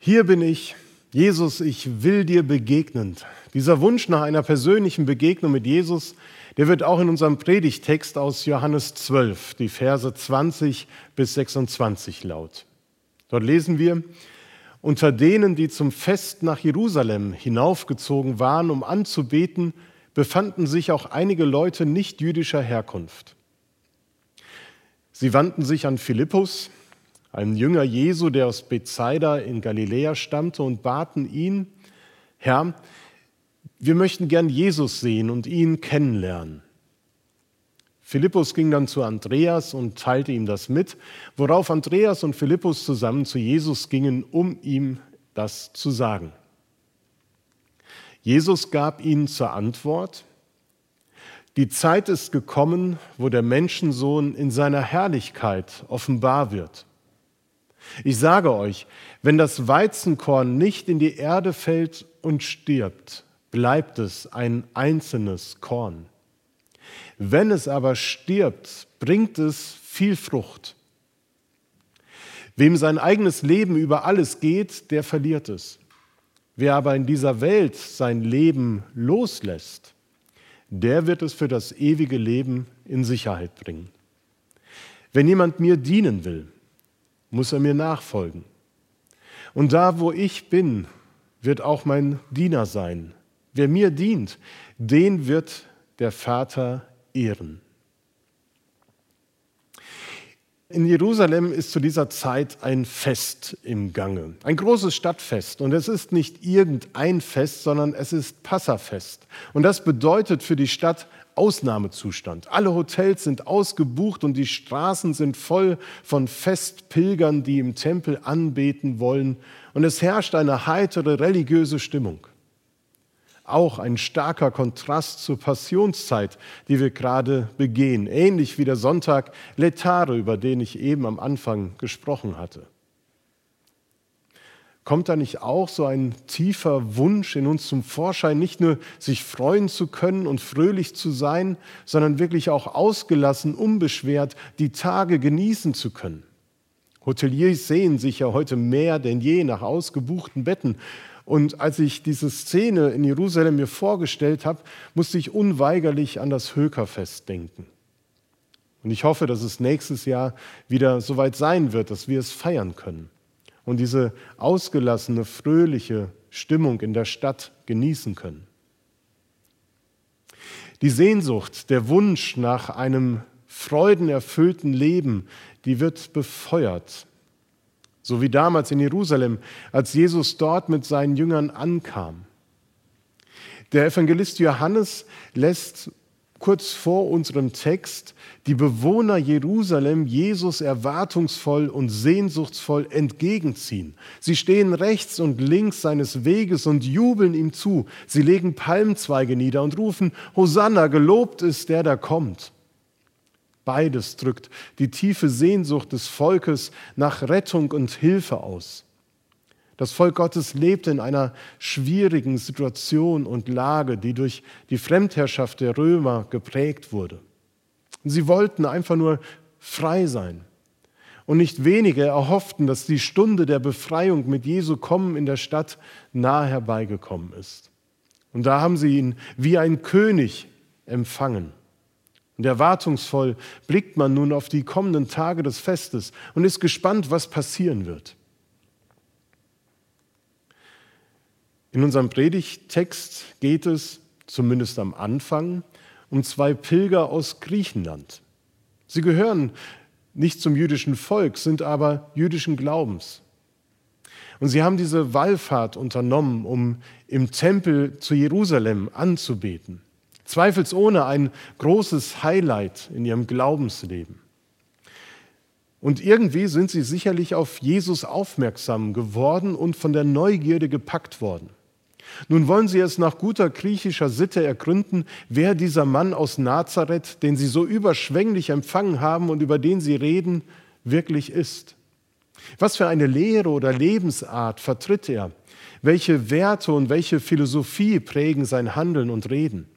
Hier bin ich, Jesus, ich will dir begegnen. Dieser Wunsch nach einer persönlichen Begegnung mit Jesus, der wird auch in unserem Predigtext aus Johannes 12, die Verse 20 bis 26 laut. Dort lesen wir, unter denen, die zum Fest nach Jerusalem hinaufgezogen waren, um anzubeten, befanden sich auch einige Leute nicht jüdischer Herkunft. Sie wandten sich an Philippus, einen Jünger Jesu, der aus Bethsaida in Galiläa stammte, und baten ihn, Herr, wir möchten gern Jesus sehen und ihn kennenlernen. Philippus ging dann zu Andreas und teilte ihm das mit, worauf Andreas und Philippus zusammen zu Jesus gingen, um ihm das zu sagen. Jesus gab ihnen zur Antwort, die Zeit ist gekommen, wo der Menschensohn in seiner Herrlichkeit offenbar wird. Ich sage euch, wenn das Weizenkorn nicht in die Erde fällt und stirbt, bleibt es ein einzelnes Korn. Wenn es aber stirbt, bringt es viel Frucht. Wem sein eigenes Leben über alles geht, der verliert es. Wer aber in dieser Welt sein Leben loslässt, der wird es für das ewige Leben in Sicherheit bringen. Wenn jemand mir dienen will, muss er mir nachfolgen. Und da, wo ich bin, wird auch mein Diener sein. Wer mir dient, den wird der Vater ehren. In Jerusalem ist zu dieser Zeit ein Fest im Gange, ein großes Stadtfest. Und es ist nicht irgendein Fest, sondern es ist Passafest. Und das bedeutet für die Stadt Ausnahmezustand. Alle Hotels sind ausgebucht und die Straßen sind voll von Festpilgern, die im Tempel anbeten wollen. Und es herrscht eine heitere religiöse Stimmung. Auch ein starker Kontrast zur Passionszeit, die wir gerade begehen, ähnlich wie der Sonntag Letare, über den ich eben am Anfang gesprochen hatte. Kommt da nicht auch so ein tiefer Wunsch in uns zum Vorschein, nicht nur sich freuen zu können und fröhlich zu sein, sondern wirklich auch ausgelassen, unbeschwert die Tage genießen zu können? Hoteliers sehen sich ja heute mehr denn je nach ausgebuchten Betten. Und als ich diese Szene in Jerusalem mir vorgestellt habe, musste ich unweigerlich an das Hökerfest denken. Und ich hoffe, dass es nächstes Jahr wieder so weit sein wird, dass wir es feiern können und diese ausgelassene, fröhliche Stimmung in der Stadt genießen können. Die Sehnsucht, der Wunsch nach einem freudenerfüllten Leben, die wird befeuert. So wie damals in Jerusalem, als Jesus dort mit seinen Jüngern ankam. Der Evangelist Johannes lässt kurz vor unserem Text die Bewohner Jerusalem Jesus erwartungsvoll und sehnsuchtsvoll entgegenziehen. Sie stehen rechts und links seines Weges und jubeln ihm zu. Sie legen Palmzweige nieder und rufen, Hosanna, gelobt ist der, der kommt. Beides drückt die tiefe Sehnsucht des Volkes nach Rettung und Hilfe aus. Das Volk Gottes lebte in einer schwierigen Situation und Lage, die durch die Fremdherrschaft der Römer geprägt wurde. Sie wollten einfach nur frei sein. Und nicht wenige erhofften, dass die Stunde der Befreiung mit Jesu Kommen in der Stadt nahe herbeigekommen ist. Und da haben sie ihn wie ein König empfangen. Und erwartungsvoll blickt man nun auf die kommenden Tage des Festes und ist gespannt, was passieren wird. In unserem Predigttext geht es, zumindest am Anfang, um zwei Pilger aus Griechenland. Sie gehören nicht zum jüdischen Volk, sind aber jüdischen Glaubens. Und sie haben diese Wallfahrt unternommen, um im Tempel zu Jerusalem anzubeten. Zweifelsohne ein großes Highlight in ihrem Glaubensleben. Und irgendwie sind sie sicherlich auf Jesus aufmerksam geworden und von der Neugierde gepackt worden. Nun wollen sie es nach guter griechischer Sitte ergründen, wer dieser Mann aus Nazareth, den sie so überschwänglich empfangen haben und über den sie reden, wirklich ist. Was für eine Lehre oder Lebensart vertritt er? Welche Werte und welche Philosophie prägen sein Handeln und Reden?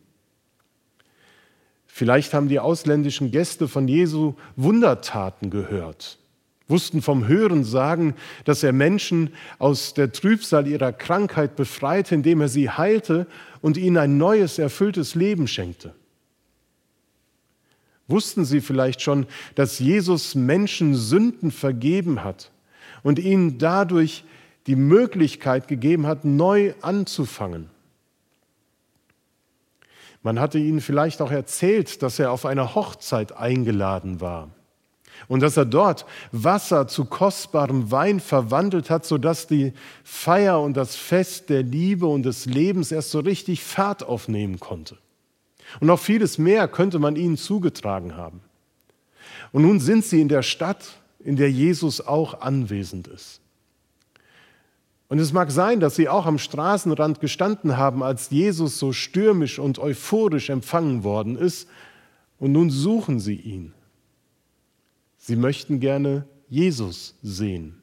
Vielleicht haben die ausländischen Gäste von Jesu Wundertaten gehört wussten vom Hören sagen, dass er Menschen aus der Trübsal ihrer Krankheit befreite, indem er sie heilte und ihnen ein neues, erfülltes Leben schenkte. Wussten sie vielleicht schon, dass Jesus Menschen Sünden vergeben hat und ihnen dadurch die Möglichkeit gegeben hat, neu anzufangen? Man hatte ihnen vielleicht auch erzählt, dass er auf einer Hochzeit eingeladen war und dass er dort Wasser zu kostbarem Wein verwandelt hat, sodass die Feier und das Fest der Liebe und des Lebens erst so richtig Fahrt aufnehmen konnte. Und noch vieles mehr könnte man ihnen zugetragen haben. Und nun sind sie in der Stadt, in der Jesus auch anwesend ist. Und es mag sein, dass sie auch am Straßenrand gestanden haben, als Jesus so stürmisch und euphorisch empfangen worden ist. Und nun suchen sie ihn. Sie möchten gerne Jesus sehen.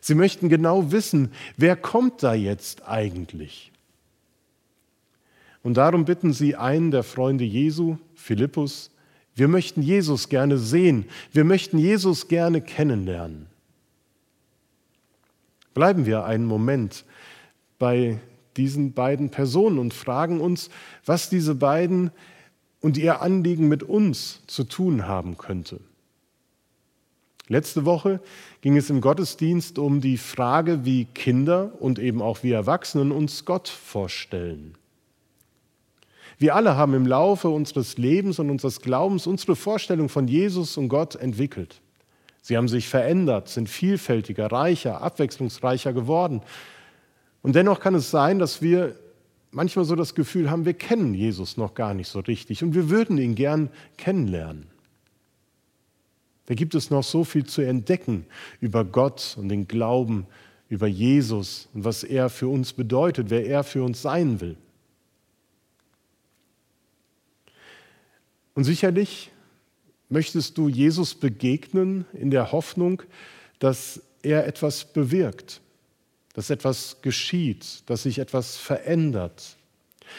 Sie möchten genau wissen, wer kommt da jetzt eigentlich? Und darum bitten sie einen der Freunde Jesu, Philippus, wir möchten Jesus gerne sehen, wir möchten Jesus gerne kennenlernen. Bleiben wir einen Moment bei diesen beiden Personen und fragen uns, was diese beiden und ihr Anliegen mit uns zu tun haben könnte. Letzte Woche ging es im Gottesdienst um die Frage, wie Kinder und eben auch wie Erwachsenen uns Gott vorstellen. Wir alle haben im Laufe unseres Lebens und unseres Glaubens unsere Vorstellung von Jesus und Gott entwickelt. Sie haben sich verändert, sind vielfältiger, reicher, abwechslungsreicher geworden. Und dennoch kann es sein, dass wir manchmal so das Gefühl haben, wir kennen Jesus noch gar nicht so richtig und wir würden ihn gern kennenlernen. Da gibt es noch so viel zu entdecken über Gott und den Glauben, über Jesus und was er für uns bedeutet, wer er für uns sein will. Und sicherlich möchtest du Jesus begegnen in der Hoffnung, dass er etwas bewirkt, dass etwas geschieht, dass sich etwas verändert.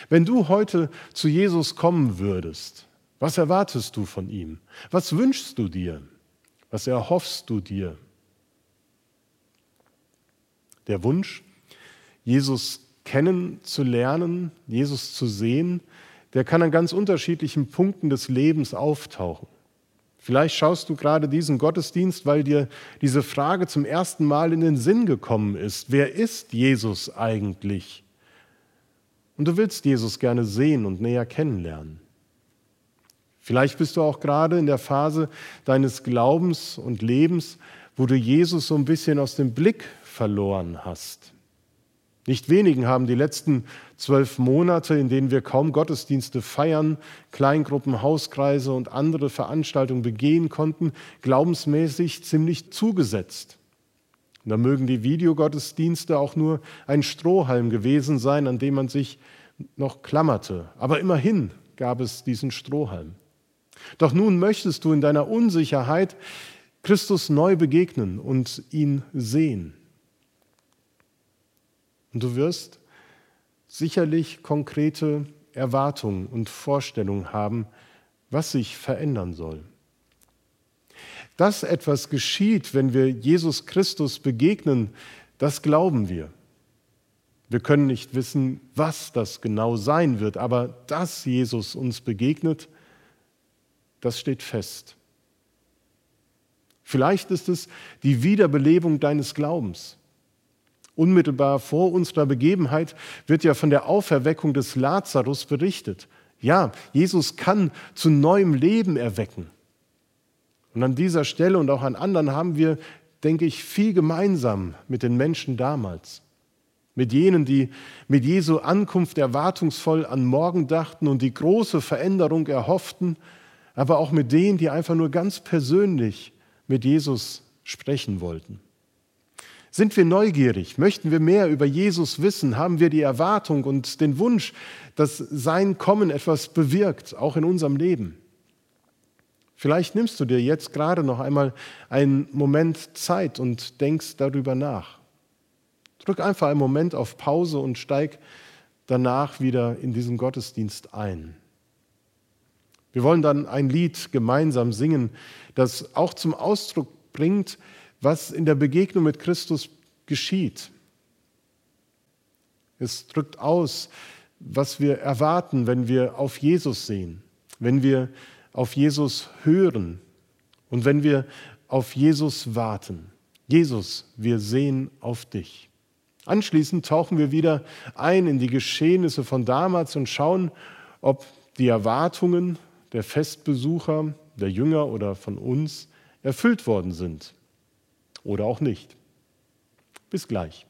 Wenn du heute zu Jesus kommen würdest, was erwartest du von ihm? Was wünschst du dir? Was erhoffst du dir? Der Wunsch, Jesus kennenzulernen, Jesus zu sehen, der kann an ganz unterschiedlichen Punkten des Lebens auftauchen. Vielleicht schaust du gerade diesen Gottesdienst, weil dir diese Frage zum ersten Mal in den Sinn gekommen ist. Wer ist Jesus eigentlich? Und du willst Jesus gerne sehen und näher kennenlernen. Vielleicht bist du auch gerade in der Phase deines Glaubens und Lebens, wo du Jesus so ein bisschen aus dem Blick verloren hast. Nicht wenigen haben die letzten zwölf Monate, in denen wir kaum Gottesdienste feiern, Kleingruppen, Hauskreise und andere Veranstaltungen begehen konnten, glaubensmäßig ziemlich zugesetzt. Da mögen die Videogottesdienste auch nur ein Strohhalm gewesen sein, an dem man sich noch klammerte. Aber immerhin gab es diesen Strohhalm. Doch nun möchtest du in deiner Unsicherheit Christus neu begegnen und ihn sehen. Und du wirst sicherlich konkrete Erwartungen und Vorstellungen haben, was sich verändern soll. Dass etwas geschieht, wenn wir Jesus Christus begegnen, das glauben wir. Wir können nicht wissen, was das genau sein wird, aber dass Jesus uns begegnet, das steht fest. Vielleicht ist es die Wiederbelebung deines Glaubens. Unmittelbar vor unserer Begebenheit wird ja von der Auferweckung des Lazarus berichtet. Ja, Jesus kann zu neuem Leben erwecken. Und an dieser Stelle und auch an anderen haben wir, denke ich, viel gemeinsam mit den Menschen damals. Mit jenen, die mit Jesu Ankunft erwartungsvoll an morgen dachten und die große Veränderung erhofften aber auch mit denen, die einfach nur ganz persönlich mit Jesus sprechen wollten. Sind wir neugierig? Möchten wir mehr über Jesus wissen? Haben wir die Erwartung und den Wunsch, dass sein Kommen etwas bewirkt, auch in unserem Leben? Vielleicht nimmst du dir jetzt gerade noch einmal einen Moment Zeit und denkst darüber nach. Drück einfach einen Moment auf Pause und steig danach wieder in diesen Gottesdienst ein. Wir wollen dann ein Lied gemeinsam singen, das auch zum Ausdruck bringt, was in der Begegnung mit Christus geschieht. Es drückt aus, was wir erwarten, wenn wir auf Jesus sehen, wenn wir auf Jesus hören und wenn wir auf Jesus warten. Jesus, wir sehen auf dich. Anschließend tauchen wir wieder ein in die Geschehnisse von damals und schauen, ob die Erwartungen der Festbesucher, der Jünger oder von uns erfüllt worden sind oder auch nicht. Bis gleich.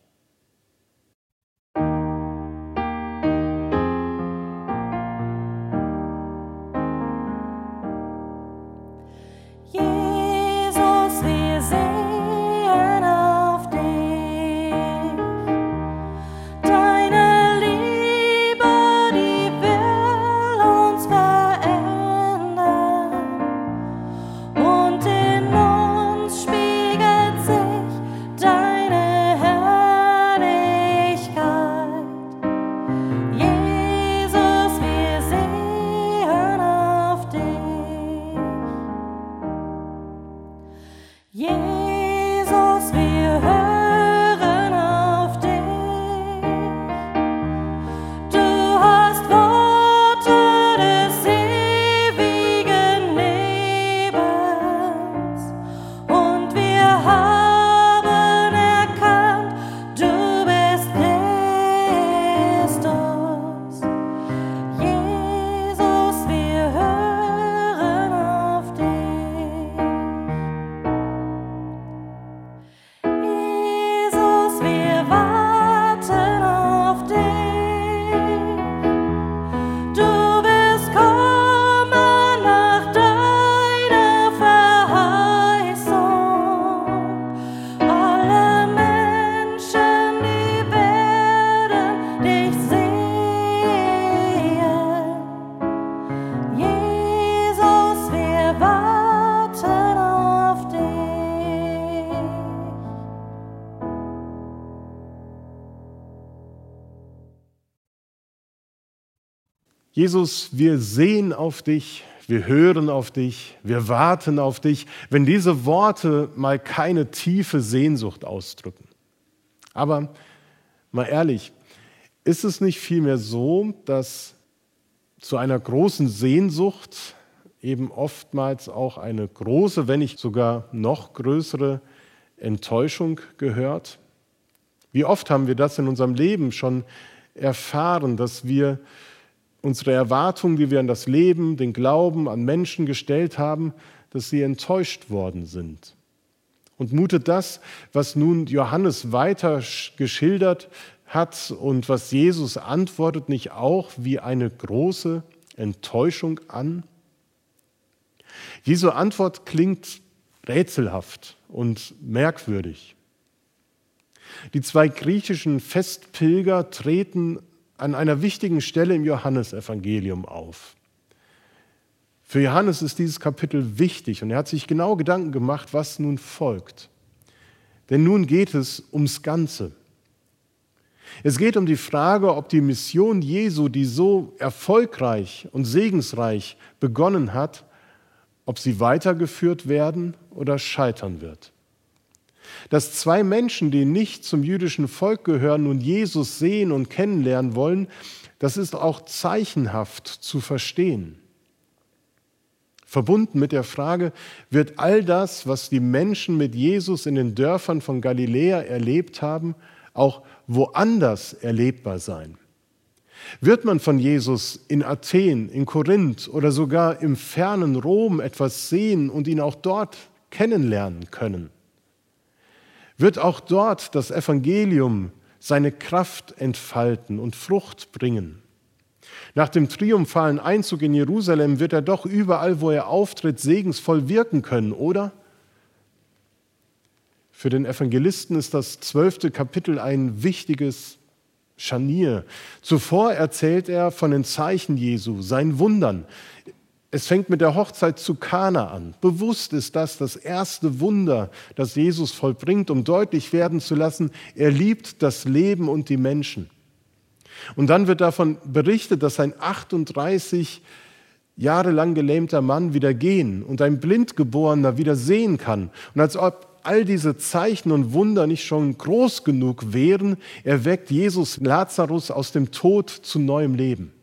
Jesus, wir sehen auf dich, wir hören auf dich, wir warten auf dich, wenn diese Worte mal keine tiefe Sehnsucht ausdrücken. Aber mal ehrlich, ist es nicht vielmehr so, dass zu einer großen Sehnsucht eben oftmals auch eine große, wenn nicht sogar noch größere Enttäuschung gehört? Wie oft haben wir das in unserem Leben schon erfahren, dass wir unsere Erwartungen, die wir an das Leben, den Glauben, an Menschen gestellt haben, dass sie enttäuscht worden sind. Und mutet das, was nun Johannes weiter geschildert hat und was Jesus antwortet, nicht auch wie eine große Enttäuschung an? Jesu Antwort klingt rätselhaft und merkwürdig. Die zwei griechischen Festpilger treten an einer wichtigen Stelle im Johannesevangelium auf. Für Johannes ist dieses Kapitel wichtig und er hat sich genau Gedanken gemacht, was nun folgt. Denn nun geht es ums Ganze. Es geht um die Frage, ob die Mission Jesu, die so erfolgreich und segensreich begonnen hat, ob sie weitergeführt werden oder scheitern wird dass zwei Menschen, die nicht zum jüdischen Volk gehören, nun Jesus sehen und kennenlernen wollen, das ist auch zeichenhaft zu verstehen. Verbunden mit der Frage, wird all das, was die Menschen mit Jesus in den Dörfern von Galiläa erlebt haben, auch woanders erlebbar sein? Wird man von Jesus in Athen, in Korinth oder sogar im fernen Rom etwas sehen und ihn auch dort kennenlernen können? Wird auch dort das Evangelium seine Kraft entfalten und Frucht bringen. Nach dem triumphalen Einzug in Jerusalem wird er doch überall, wo er auftritt, segensvoll wirken können, oder? Für den Evangelisten ist das zwölfte Kapitel ein wichtiges Scharnier. Zuvor erzählt er von den Zeichen Jesu, seinen Wundern. Es fängt mit der Hochzeit zu Kana an. Bewusst ist das das erste Wunder, das Jesus vollbringt, um deutlich werden zu lassen, er liebt das Leben und die Menschen. Und dann wird davon berichtet, dass ein 38 Jahre lang gelähmter Mann wieder gehen und ein Blindgeborener wieder sehen kann. Und als ob all diese Zeichen und Wunder nicht schon groß genug wären, erweckt Jesus Lazarus aus dem Tod zu neuem Leben.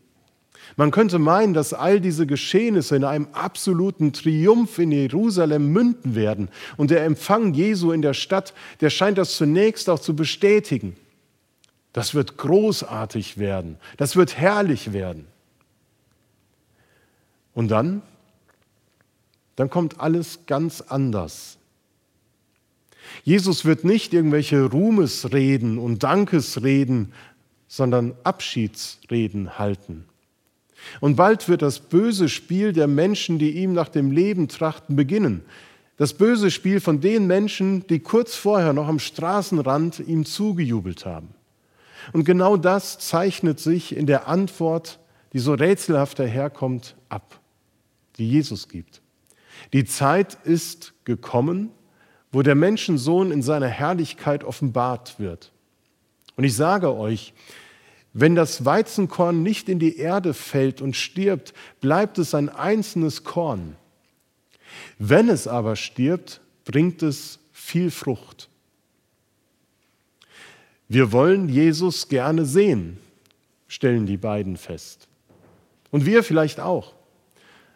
Man könnte meinen, dass all diese Geschehnisse in einem absoluten Triumph in Jerusalem münden werden. Und der Empfang Jesu in der Stadt, der scheint das zunächst auch zu bestätigen. Das wird großartig werden. Das wird herrlich werden. Und dann, dann kommt alles ganz anders. Jesus wird nicht irgendwelche Ruhmesreden und Dankesreden, sondern Abschiedsreden halten. Und bald wird das böse Spiel der Menschen, die ihm nach dem Leben trachten, beginnen. Das böse Spiel von den Menschen, die kurz vorher noch am Straßenrand ihm zugejubelt haben. Und genau das zeichnet sich in der Antwort, die so rätselhaft daherkommt, ab, die Jesus gibt. Die Zeit ist gekommen, wo der Menschensohn in seiner Herrlichkeit offenbart wird. Und ich sage euch, wenn das Weizenkorn nicht in die Erde fällt und stirbt, bleibt es ein einzelnes Korn. Wenn es aber stirbt, bringt es viel Frucht. Wir wollen Jesus gerne sehen, stellen die beiden fest. Und wir vielleicht auch.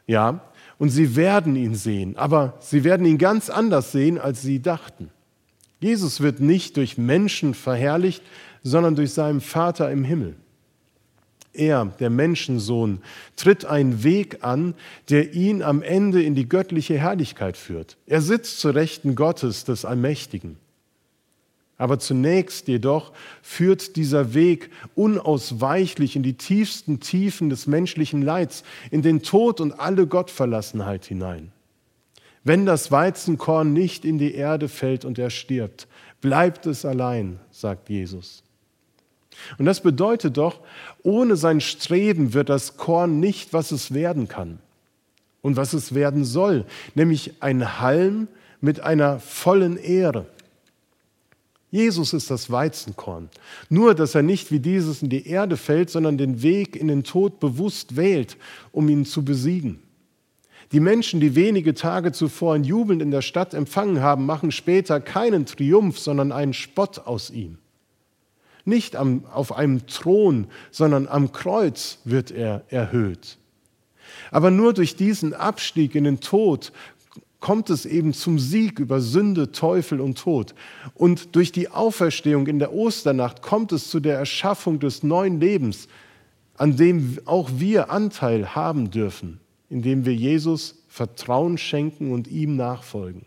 Ja, und sie werden ihn sehen, aber sie werden ihn ganz anders sehen, als sie dachten. Jesus wird nicht durch Menschen verherrlicht, sondern durch seinen Vater im Himmel. Er, der Menschensohn, tritt einen Weg an, der ihn am Ende in die göttliche Herrlichkeit führt. Er sitzt zur Rechten Gottes des Allmächtigen. Aber zunächst jedoch führt dieser Weg unausweichlich in die tiefsten Tiefen des menschlichen Leids, in den Tod und alle Gottverlassenheit hinein. Wenn das Weizenkorn nicht in die Erde fällt und er stirbt, bleibt es allein, sagt Jesus. Und das bedeutet doch, ohne sein Streben wird das Korn nicht, was es werden kann und was es werden soll, nämlich ein Halm mit einer vollen Ehre. Jesus ist das Weizenkorn. Nur, dass er nicht wie dieses in die Erde fällt, sondern den Weg in den Tod bewusst wählt, um ihn zu besiegen. Die Menschen, die wenige Tage zuvor ein Jubeln in der Stadt empfangen haben, machen später keinen Triumph, sondern einen Spott aus ihm. Nicht am, auf einem Thron, sondern am Kreuz wird er erhöht. Aber nur durch diesen Abstieg in den Tod kommt es eben zum Sieg über Sünde, Teufel und Tod. Und durch die Auferstehung in der Osternacht kommt es zu der Erschaffung des neuen Lebens, an dem auch wir Anteil haben dürfen, indem wir Jesus Vertrauen schenken und ihm nachfolgen.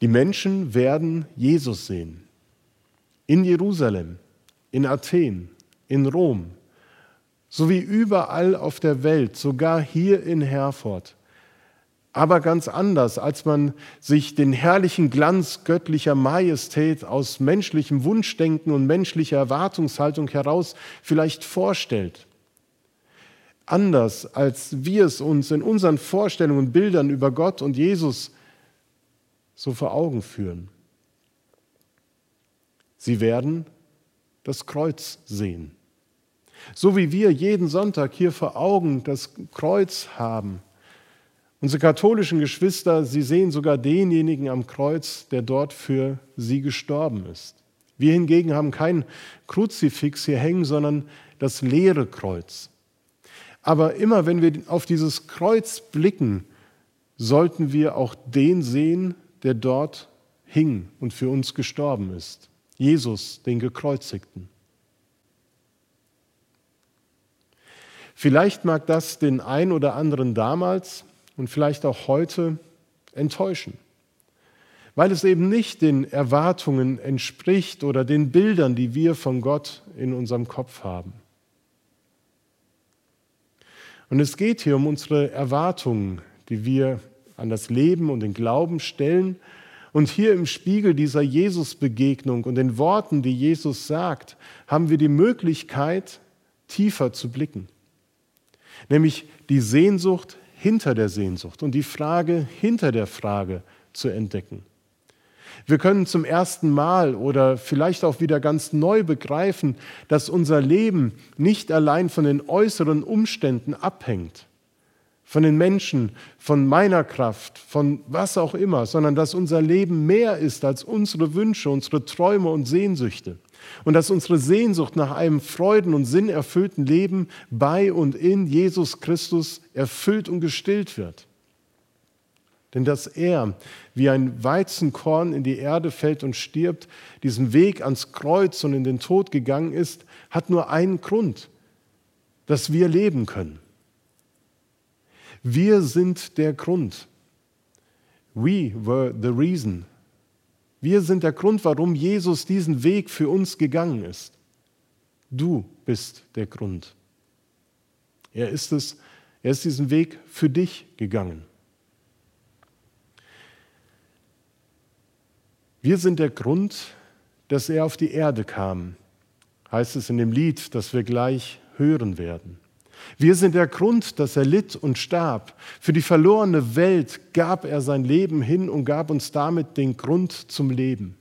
Die Menschen werden Jesus sehen. In Jerusalem, in Athen, in Rom, sowie überall auf der Welt, sogar hier in Herford. Aber ganz anders, als man sich den herrlichen Glanz göttlicher Majestät aus menschlichem Wunschdenken und menschlicher Erwartungshaltung heraus vielleicht vorstellt. Anders, als wir es uns in unseren Vorstellungen und Bildern über Gott und Jesus so vor Augen führen. Sie werden das Kreuz sehen. So wie wir jeden Sonntag hier vor Augen das Kreuz haben. Unsere katholischen Geschwister, sie sehen sogar denjenigen am Kreuz, der dort für sie gestorben ist. Wir hingegen haben kein Kruzifix hier hängen, sondern das leere Kreuz. Aber immer wenn wir auf dieses Kreuz blicken, sollten wir auch den sehen, der dort hing und für uns gestorben ist. Jesus, den gekreuzigten. Vielleicht mag das den einen oder anderen damals und vielleicht auch heute enttäuschen, weil es eben nicht den Erwartungen entspricht oder den Bildern, die wir von Gott in unserem Kopf haben. Und es geht hier um unsere Erwartungen, die wir an das Leben und den Glauben stellen. Und hier im Spiegel dieser Jesus-Begegnung und den Worten, die Jesus sagt, haben wir die Möglichkeit, tiefer zu blicken. Nämlich die Sehnsucht hinter der Sehnsucht und die Frage hinter der Frage zu entdecken. Wir können zum ersten Mal oder vielleicht auch wieder ganz neu begreifen, dass unser Leben nicht allein von den äußeren Umständen abhängt, von den Menschen, von meiner Kraft, von was auch immer, sondern dass unser Leben mehr ist als unsere Wünsche, unsere Träume und Sehnsüchte. Und dass unsere Sehnsucht nach einem freuden- und sinnerfüllten Leben bei und in Jesus Christus erfüllt und gestillt wird. Denn dass er wie ein Weizenkorn in die Erde fällt und stirbt, diesen Weg ans Kreuz und in den Tod gegangen ist, hat nur einen Grund, dass wir leben können. Wir sind der Grund. We were the reason. Wir sind der Grund, warum Jesus diesen Weg für uns gegangen ist. Du bist der Grund. Er ist es, er ist diesen Weg für dich gegangen. Wir sind der Grund, dass er auf die Erde kam, heißt es in dem Lied, das wir gleich hören werden. Wir sind der Grund, dass er litt und starb. Für die verlorene Welt gab er sein Leben hin und gab uns damit den Grund zum Leben.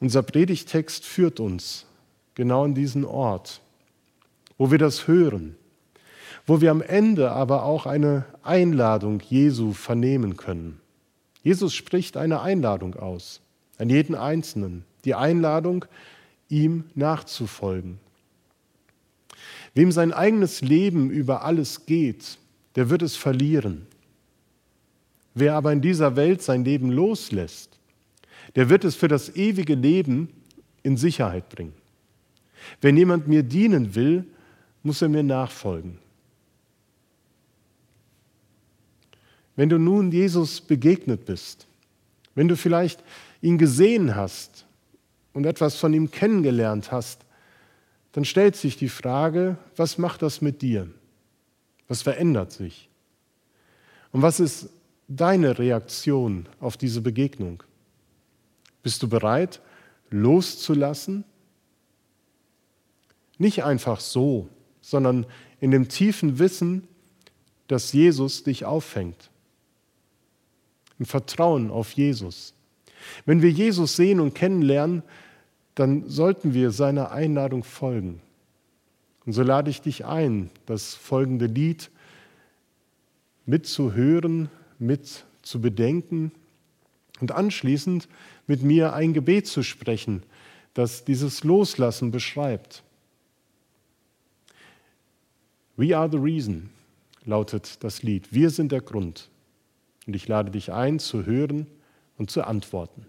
Unser Predigtext führt uns genau an diesen Ort, wo wir das hören wo wir am Ende aber auch eine Einladung Jesu vernehmen können. Jesus spricht eine Einladung aus, an jeden Einzelnen, die Einladung, ihm nachzufolgen. Wem sein eigenes Leben über alles geht, der wird es verlieren. Wer aber in dieser Welt sein Leben loslässt, der wird es für das ewige Leben in Sicherheit bringen. Wenn jemand mir dienen will, muss er mir nachfolgen. Wenn du nun Jesus begegnet bist, wenn du vielleicht ihn gesehen hast und etwas von ihm kennengelernt hast, dann stellt sich die Frage, was macht das mit dir? Was verändert sich? Und was ist deine Reaktion auf diese Begegnung? Bist du bereit, loszulassen? Nicht einfach so, sondern in dem tiefen Wissen, dass Jesus dich auffängt im Vertrauen auf Jesus. Wenn wir Jesus sehen und kennenlernen, dann sollten wir seiner Einladung folgen. Und so lade ich dich ein, das folgende Lied mitzuhören, mit zu bedenken und anschließend mit mir ein Gebet zu sprechen, das dieses Loslassen beschreibt. We are the reason, lautet das Lied. Wir sind der Grund. Und ich lade dich ein, zu hören und zu antworten.